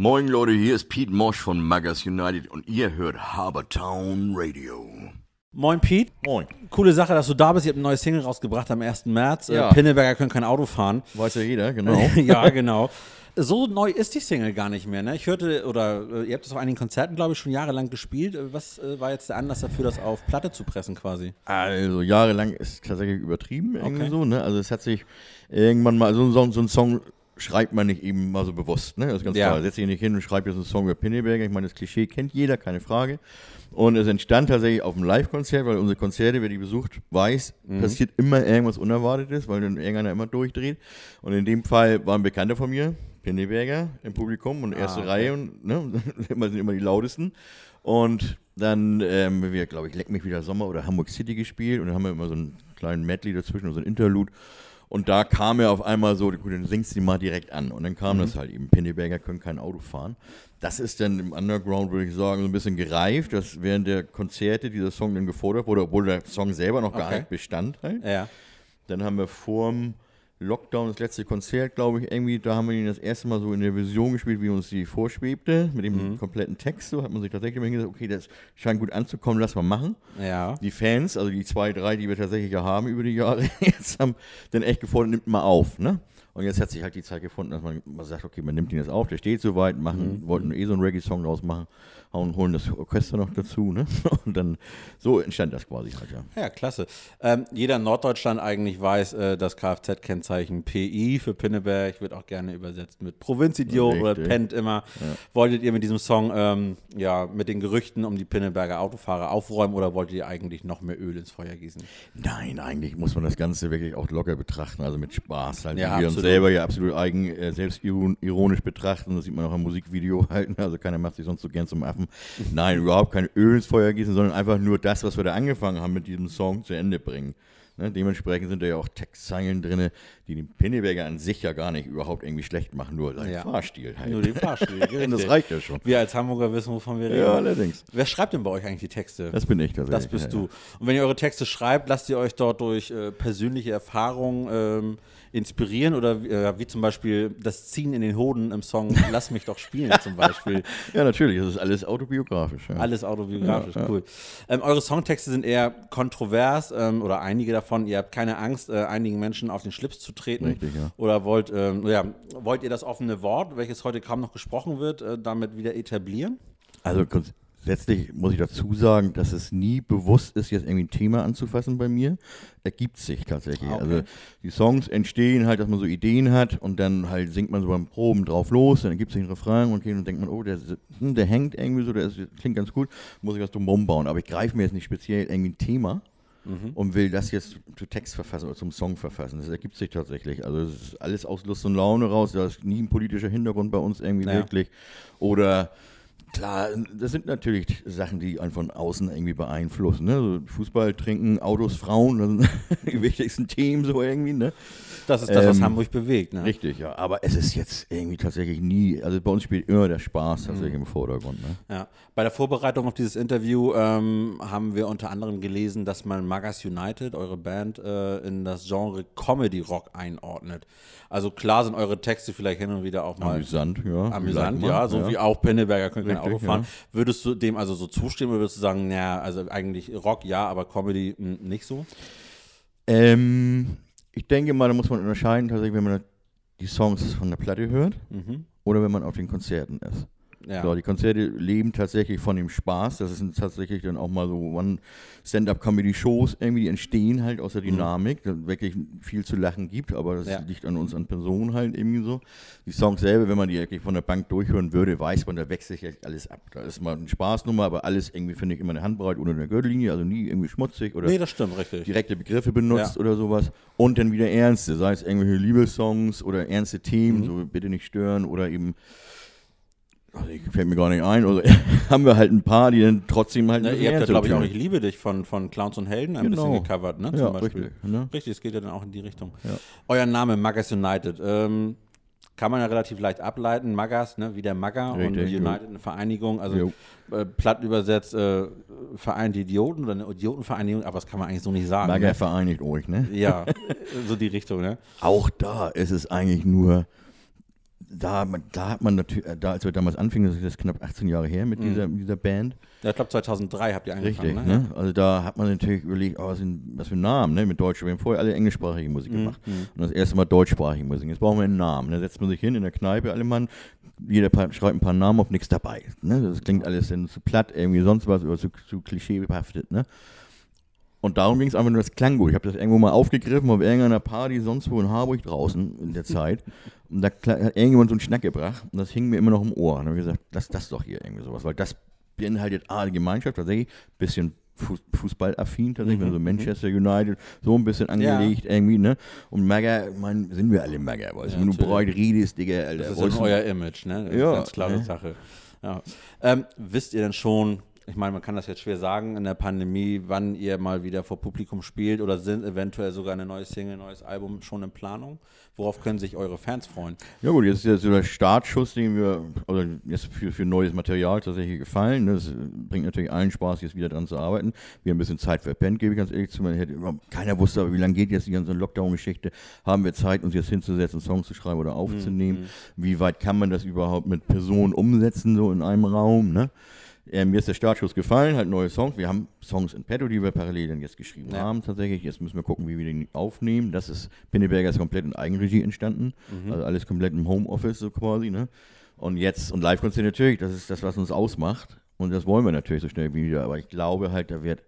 Moin Leute, hier ist Pete Mosch von Magas United und ihr hört Habertown Radio. Moin Pete. Moin. Coole Sache, dass du da bist. Ihr habt ein neues Single rausgebracht am 1. März. Äh, Ja. Pinneberger können kein Auto fahren. Weiß ja jeder, genau. ja, genau. So neu ist die Single gar nicht mehr. Ne? Ich hörte, oder äh, ihr habt es auf einigen Konzerten, glaube ich, schon jahrelang gespielt. Äh, Was äh, war jetzt der Anlass dafür, das auf Platte zu pressen quasi? Also jahrelang ist tatsächlich übertrieben irgendwie Okay. so, ne? Also es hat sich irgendwann mal, so, Song- so ein Song schreibt man nicht eben mal so bewusst, ne? Das ist ganz Ja. klar. Setz dich nicht hin und schreib jetzt einen Song über Pinneberger. Ich meine, das Klischee kennt jeder, keine Frage. Und es entstand tatsächlich auf einem Live-Konzert, weil unsere Konzerte, wer die besucht, weiß, Mhm. passiert immer irgendwas Unerwartetes, weil dann irgendeiner immer durchdreht. Und in dem Fall war ein Bekannter von mir, Pinneberger, im Publikum und erste Ah, okay. Reihe und ne, immer sind immer die lautesten. Und dann, ähm, wir, glaube ich, Leck mich wieder Sommer oder Hamburg City gespielt und dann haben wir immer so einen kleinen Medley dazwischen, so ein Interlude. Und da kam er auf einmal so, gut, dann singst du die mal direkt an. Und dann kam das halt eben, Pinneberger können kein Auto fahren. Das ist dann im Underground, würde ich sagen, so ein bisschen gereift, dass während der Konzerte dieser Song dann gefordert wurde, obwohl der Song selber noch gar Okay. nicht bestand halt. Ja. Dann haben wir vorm Lockdown das letzte Konzert, glaube ich, irgendwie, da haben wir ihn das erste Mal so in der Vision gespielt, wie uns die vorschwebte, mit dem kompletten Text. So hat man sich tatsächlich immer hingesagt, okay, das scheint gut anzukommen, lass mal machen. Ja. Die Fans, also die zwei, drei, die wir tatsächlich ja haben über die Jahre, jetzt haben dann echt gefordert, nimmt mal auf, ne? Und jetzt hat sich halt die Zeit gefunden, dass man, man sagt, okay, man nimmt ihn jetzt auf, der steht soweit, machen, wollten eh so einen Reggae-Song draus machen, hauen, holen das Orchester noch dazu, ne? Und dann, so entstand das quasi halt, ja. Ja, klasse. Ähm, jeder in Norddeutschland eigentlich weiß, äh, das Kfz-Kennzeichen PI für Pinneberg wird auch gerne übersetzt mit Provinzidiot oder pennt immer. Wolltet ihr mit diesem Song ähm, ja mit den Gerüchten um die Pinneberger Autofahrer aufräumen oder wolltet ihr eigentlich noch mehr Öl ins Feuer gießen? Nein, eigentlich muss man das Ganze wirklich auch locker betrachten, also mit Spaß. Halt, Ja, absolut. selber ja absolut eigen, äh, selbstironisch betrachten. Das sieht man auch im Musikvideo halt. Also keiner macht sich sonst so gern zum Affen. Nein, überhaupt kein Öl ins Feuer gießen, sondern einfach nur das, was wir da angefangen haben mit diesem Song zu Ende bringen. Ne, dementsprechend sind da ja auch Textzeilen drin, die den Pinneberger an sich ja gar nicht überhaupt irgendwie schlecht machen, nur sein Ja. Fahrstil halt. Nur den Fahrstil. das reicht ja schon. Wir als Hamburger wissen, wovon wir reden. Ja, allerdings. Wer schreibt denn bei euch eigentlich die Texte? Das bin ich tatsächlich. Das bist ja, du. Und wenn ihr eure Texte schreibt, lasst ihr euch dort durch äh, persönliche Erfahrungen ähm, inspirieren oder äh, wie zum Beispiel das Ziehen in den Hoden im Song Lass mich doch spielen zum Beispiel. Ja, natürlich. Das ist alles autobiografisch. Ja. Alles autobiografisch, Ja, ja. cool. Ähm, eure Songtexte sind eher kontrovers ähm, oder einige davon. Ihr habt keine Angst, äh, einigen Menschen auf den Schlips zu treten. Richtig, ja. Oder wollt, ähm, ja, wollt ihr das offene Wort, welches heute kaum noch gesprochen wird, äh, damit wieder etablieren? Also grundsätzlich muss ich dazu sagen, dass es nie bewusst ist, jetzt irgendwie ein Thema anzufassen bei mir. Ergibt sich tatsächlich. Ah, okay. Also die Songs entstehen halt, dass man so Ideen hat und dann halt singt man so beim Proben drauf los, dann gibt es den Refrain und dann denkt man, oh, der, hm, der hängt irgendwie so, der ist, klingt ganz gut, muss ich was drum bauen. Aber ich greife mir jetzt nicht speziell irgendwie ein Thema. Mhm. Und will das jetzt zu Text verfassen oder zum Song verfassen. Das ergibt sich tatsächlich. Also es ist alles aus Lust und Laune raus. Da ist nie ein politischer Hintergrund bei uns irgendwie Ja. wirklich. Oder Klar, das sind natürlich Sachen, die einen von außen irgendwie beeinflussen. Ne? So Fußball, Trinken, Autos, Frauen, das sind die wichtigsten Themen so irgendwie. Ne? Das ist das, was Ähm, Hamburg bewegt. Ne? Richtig, ja. Aber es ist jetzt irgendwie tatsächlich nie, also bei uns spielt immer der Spaß tatsächlich im Vordergrund. Ne? Ja. Bei der Vorbereitung auf dieses Interview ähm, haben wir unter anderem gelesen, dass man Magas United, eure Band, äh, in das Genre Comedy Rock einordnet. Also klar sind eure Texte vielleicht hin und wieder auch mal Amüsant, ja. amüsant, ja, so wie auch Pinneberger Richtig, Auto fahren. Würdest du dem also so zustimmen oder würdest du sagen, naja, also eigentlich Rock ja, aber Comedy mh, nicht so? Ähm, ich denke mal, da muss man unterscheiden, tatsächlich, wenn man die Songs von der Platte hört Mhm. oder wenn man auf den Konzerten ist. Ja. So, die Konzerte leben tatsächlich von dem Spaß. Das sind tatsächlich dann auch mal so One-Stand-Up-Comedy-Shows irgendwie, die entstehen halt aus der Dynamik, dass wirklich viel zu lachen gibt, aber das Ja. liegt an uns, an Personen halt irgendwie so. Die Songs selber, wenn man die wirklich von der Bank durchhören würde, weiß man, da wechselt sich alles ab. Da ist mal eine Spaßnummer, aber alles irgendwie, finde ich, immer eine Handbreit unter der Gürtellinie, also nie irgendwie schmutzig oder Nee, das stimmt, richtig. direkte Begriffe benutzt Ja. oder sowas. Und dann wieder ernste, sei es irgendwelche Liebessongs oder ernste Mhm. Themen, so bitte nicht stören oder eben, also fällt mir gar nicht ein, also haben wir halt ein paar, die dann trotzdem halt bisschen ihr habt ja, glaube ich, auch. Ich liebe dich von, von Clowns und Helden ein Genau. bisschen gecovert, ne? Ja, zum Beispiel. richtig, ne? Richtig, es geht ja dann auch in die Richtung. Ja. Euer Name, Magas United, ähm, kann man ja relativ leicht ableiten. Magas, ne, wie der Magger und United eine Vereinigung, also äh, platt übersetzt äh, Verein die Idioten oder eine Idiotenvereinigung, aber das kann man eigentlich so nicht sagen. Mager Ne? vereinigt euch, ne? Ja, so die Richtung, ne? Auch da ist es eigentlich nur da, da hat man natürlich, da als wir damals anfingen, das ist jetzt knapp 18 Jahre her mit dieser, mit dieser Band. Ja, ich glaube 2003 habt ihr angefangen, Richtig, ne? ne? Also da hat man natürlich überlegt, oh, was, sind, was für Namen, ne? Mit Deutsch. Wir haben vorher alle englischsprachige Musik gemacht. Und das erste Mal deutschsprachige Musik. Jetzt brauchen wir einen Namen. Da setzt man sich hin in der Kneipe, alle Mann, jeder schreibt ein paar Namen auf, nichts dabei. Ne? Das klingt alles dann zu platt, irgendwie sonst was oder zu, zu klischeebehaftet, ne? Und darum ging es einfach nur, das klang gut. Ich habe das irgendwo mal aufgegriffen auf irgendeiner Party sonst wo in Harburg draußen in der Zeit. Und da hat irgendjemand so einen Schnack gebracht und das hing mir immer noch im Ohr. Und dann habe ich gesagt, lass das doch hier irgendwie sowas, weil das beinhaltet A, die Gemeinschaft tatsächlich, bisschen Fuß, Fußballaffin tatsächlich, also Manchester United, so ein bisschen angelegt irgendwie, ne? Und Maga, man, sind wir alle Maga, weil Ja, wenn du breit redest, Digga, Alter. Das ist ja euer Image, ne? Das ist Ja, Ganz klare ne? Sache. Ja. Ähm, wisst ihr denn schon, ich meine, man kann das jetzt schwer sagen in der Pandemie, wann ihr mal wieder vor Publikum spielt oder sind eventuell sogar eine neue Single, ein neues Album schon in Planung? Worauf können sich eure Fans freuen? Ja gut, jetzt ist ja so der Startschuss, den wir, oder jetzt für, für neues Material tatsächlich gefallen. ne? Das bringt natürlich allen Spaß, jetzt wieder dran zu arbeiten. Wir haben ein bisschen Zeit verpennt, gebe ich ganz ehrlich zu. Man hätte, keiner wusste, aber wie lange geht jetzt die ganze Lockdown-Geschichte? Haben wir Zeit, uns jetzt hinzusetzen, Songs zu schreiben oder aufzunehmen? Wie weit kann man das überhaupt mit Personen umsetzen, so in einem Raum? Ne? Äh, mir ist der Startschuss gefallen, halt neue Songs. Wir haben Songs in petto, die wir parallel dann jetzt geschrieben Ja. haben tatsächlich. Jetzt müssen wir gucken, wie wir den aufnehmen. Das ist, Pinneberger ist komplett in Eigenregie entstanden. Also alles komplett im Homeoffice so quasi. Ne? Und jetzt, und Live-Konzert natürlich, das ist das, was uns ausmacht. Und das wollen wir natürlich so schnell wie wieder. Aber ich glaube halt, da wird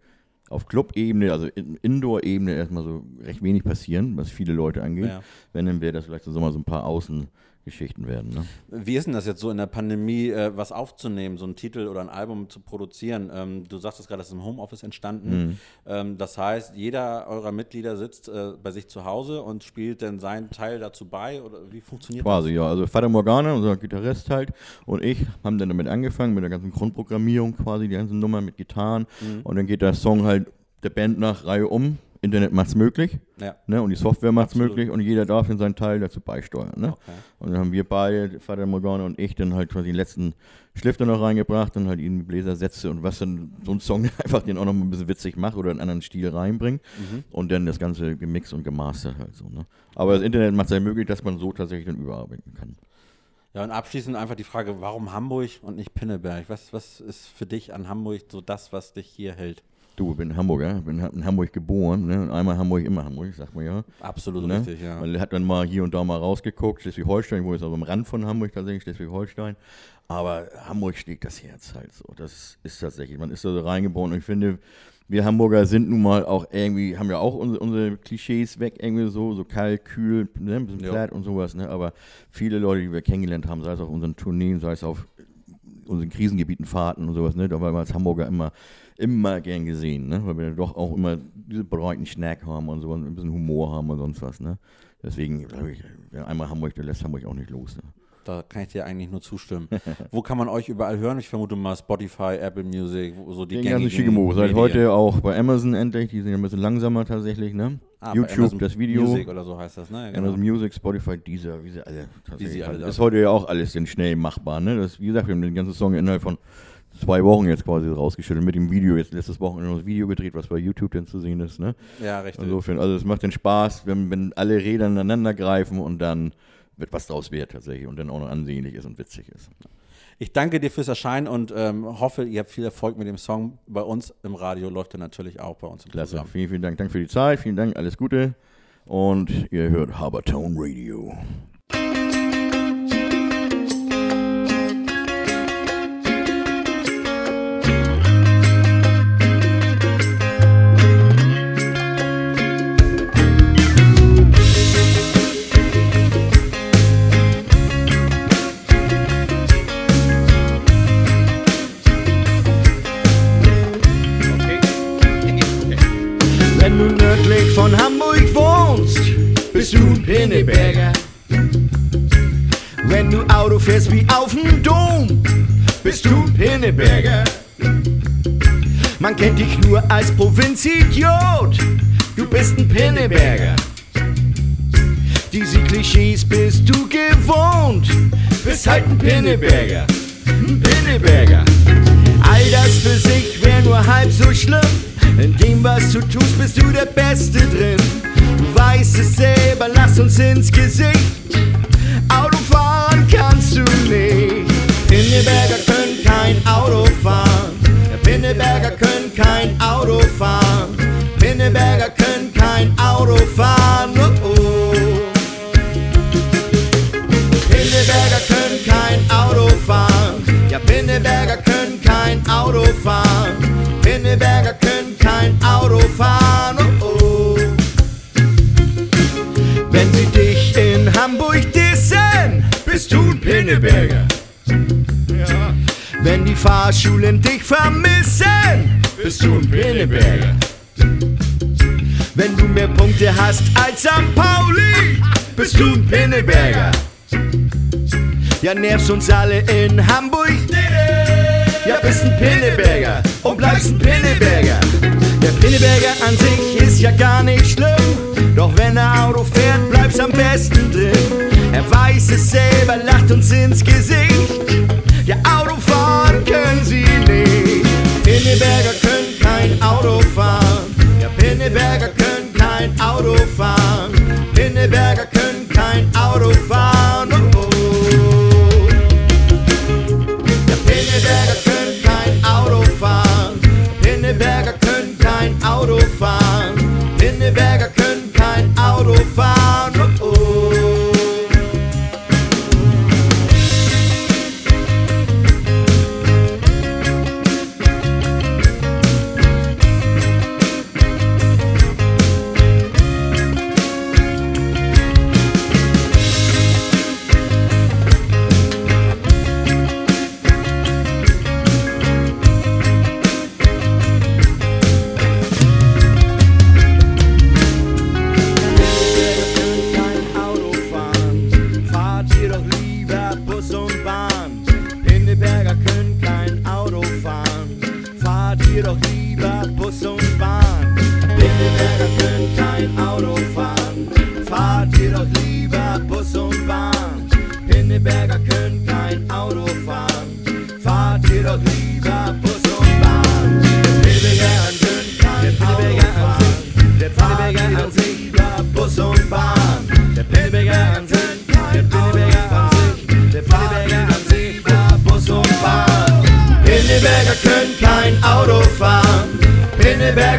auf Club-Ebene, also in Indoor-Ebene erstmal so recht wenig passieren, was viele Leute angeht. Ja. Wenn, dann wäre das vielleicht so, mal so ein paar Außengeschichten werden. Ne? Wie ist denn das jetzt so in der Pandemie, äh, was aufzunehmen, so einen Titel oder ein Album zu produzieren? Ähm, du sagtest gerade, das ist im Homeoffice entstanden. Ähm, das heißt, jeder eurer Mitglieder sitzt äh, bei sich zu Hause und spielt dann seinen Teil dazu bei? Oder wie funktioniert Quasi, ja. Also Vater Morgana, unser Gitarrist halt, und ich haben dann damit angefangen, mit der ganzen Grundprogrammierung quasi, die ganzen Nummern mit Gitarren. Und dann geht der Song halt der Band nach Reihe um. Internet macht's möglich. das? Ja. Ne? Und die Software macht's Absolut. möglich und jeder darf in seinen Teil dazu beisteuern. Ne? Okay. Und dann haben wir beide, Vater Morgana und ich, dann halt quasi den letzten Schliff da noch reingebracht und halt ihnen die Bläsersätze und was dann so ein Song einfach den auch noch mal ein bisschen witzig macht oder einen anderen Stil reinbringt Mhm. und dann das Ganze gemixt und gemastert halt so. Ne? Aber das Internet macht es ja möglich, dass man so tatsächlich dann überarbeiten kann. Ja, und abschließend einfach die Frage, warum Hamburg und nicht Pinneberg? Was, was ist für dich an Hamburg so das, was dich hier hält? Du, ich bin Hamburger, bin in Hamburg geboren, ne? Und einmal Hamburg, immer Hamburg, sagt man ja. Absolut Ne? richtig, ja. Man hat dann mal hier und da mal rausgeguckt, Schleswig-Holstein, wo ist also am Rand von Hamburg tatsächlich, Schleswig-Holstein. Aber Hamburg schlägt das Herz halt so. Das ist tatsächlich, man ist da so reingeboren und ich finde, wir Hamburger sind nun mal auch irgendwie, haben ja auch unsere, unsere Klischees weg, irgendwie so, so kalt, kühl, ne, ein bisschen platt und sowas, ne? Aber viele Leute, die wir kennengelernt haben, sei es auf unseren Tourneen, sei es auf unseren Krisengebieten Fahrten und sowas, ne? Da war wir als Hamburger immer, immer gern gesehen, ne? Weil wir doch auch immer diese breiten Schnack haben und so, ein bisschen Humor haben und sonst was, ne? Deswegen, ich, wer einmal Hamburg, der lässt Hamburg auch nicht los. Ne? Da kann ich dir eigentlich nur zustimmen. Wo kann man euch überall hören? Ich vermute mal Spotify, Apple Music, so die Den ganzen gängigen Schickemobo. Seit heute auch bei Amazon endlich. Die sind ja ein bisschen langsamer tatsächlich, ne? Ah, YouTube, das Video. Music oder so heißt das, ne? Genau. Amazon Music, Spotify, Deezer, wie sie alle. tatsächlich alle haben. da ist heute ja auch alles denn schnell machbar, ne? Das, wie gesagt, wir haben den ganzen Song innerhalb von zwei Wochen jetzt quasi rausgeschüttelt mit dem Video. Jetzt letztes Wochenende noch das Video gedreht, was bei YouTube dann zu sehen ist, ne? ja, richtig. Insofern, also es macht den Spaß, wenn, wenn alle Räder ineinander greifen und dann wird was draus wert tatsächlich und dann auch noch ansehnlich ist und witzig ist. Ich danke dir fürs Erscheinen und ähm, hoffe, ihr habt viel Erfolg mit dem Song. Bei uns im Radio läuft er natürlich auch bei uns im Klasse. Programm. Vielen, vielen Dank. Danke für die Zeit. Vielen Dank. Alles Gute. Und ihr hört Habertone Radio. Wie auf dem Dom, bist du Pinneberger. Man kennt dich nur als Provinzidiot, du bist ein Pinneberger. Diese Klischees bist du gewohnt, bist halt ein Pinneberger. Ein Pinneberger. All das für sich wär nur halb so schlimm. In dem, was du tust, bist du der Beste drin. Du weißt es selber, lass uns ins Gesicht. Autofahren Auto fahren. Pinneberger können kein Auto fahren. Oh, oh. Wenn sie dich in Hamburg dissen, bist du ein Pinneberger. Wenn die Fahrschulen dich vermissen, bist du ein Pinneberger. Wenn du mehr Punkte hast als St. Pauli, bist du ein Pinneberger. Ja, nervst uns alle in Hamburg. Bist ein Pinneberger und bleibst ein Pinneberger. Der Pinneberger an sich ist ja gar nicht schlimm. Doch wenn er Auto fährt, bleibt's am besten drin. Er weiß es selber, lacht uns ins Gesicht. Ja, Auto fahren können sie nicht. Pinneberger können kein Auto fahren. Ja, Pinneberger können kein Auto fahren. Pinneberger können kein Auto fahren. Ihr doch lieber Bus und Bahn. Pinneberger können kein Auto fahren. Fahrt ihr doch lieber Bus und Bahn. Pinneberger können kein Auto fahren. Fahrt ihr doch lieber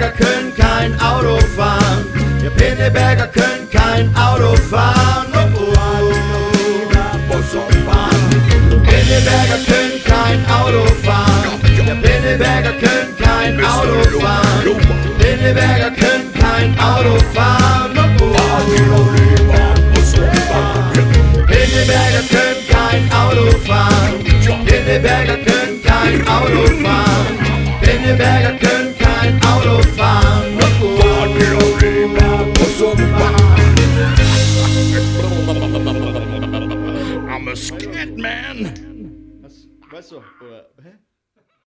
Pinneberger können kein Auto fahren. Ja, Pinneberger können kein Auto fahren. Oh, oh. Bahn. Pinneberger können kein Auto fahren. Ja, Pinneberger können kein Auto fahren. Pinneberger können kein Auto fahren. Oh, oh. Pinneberger können kein Auto fahren. Pinneberger können kein Auto fahren. Pinneberger können I'm a scat